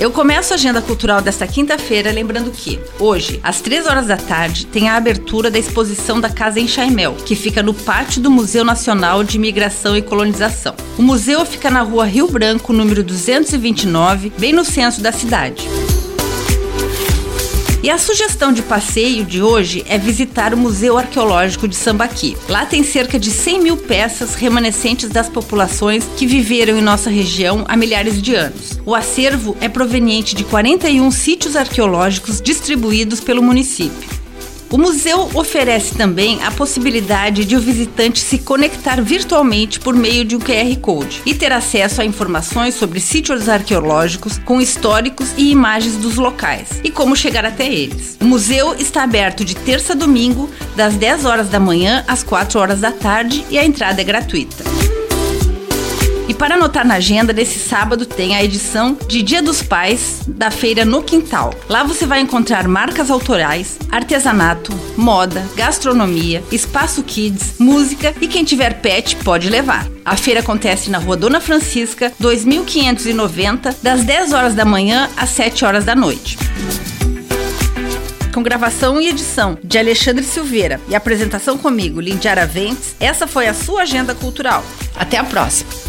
Eu começo a agenda cultural desta quinta-feira lembrando que, hoje, às 3 horas da tarde, tem a abertura da exposição da Casa em Chaimel, que fica no pátio do Museu Nacional de Imigração e Colonização. O museu fica na rua Rio Branco, número 229, bem no centro da cidade. E a sugestão de passeio de hoje é visitar o Museu Arqueológico de Sambaqui. Lá tem cerca de 100 mil peças remanescentes das populações que viveram em nossa região há milhares de anos. O acervo é proveniente de 41 sítios arqueológicos distribuídos pelo município. O museu oferece também a possibilidade de o visitante se conectar virtualmente por meio de um QR Code e ter acesso a informações sobre sítios arqueológicos com históricos e imagens dos locais e como chegar até eles. O museu está aberto de terça a domingo, das 10 horas da manhã às 4 horas da tarde e a entrada é gratuita. E para anotar na agenda, nesse sábado tem a edição de Dia dos Pais da feira No Quintal. Lá você vai encontrar marcas autorais, artesanato, moda, gastronomia, espaço kids, música e quem tiver pet pode levar. A feira acontece na Rua Dona Francisca, 2590, das 10 horas da manhã às 7 horas da noite com gravação e edição de Alexandre Silveira e apresentação comigo, Lindiara Ventes, essa foi a sua agenda cultural. Até a próxima!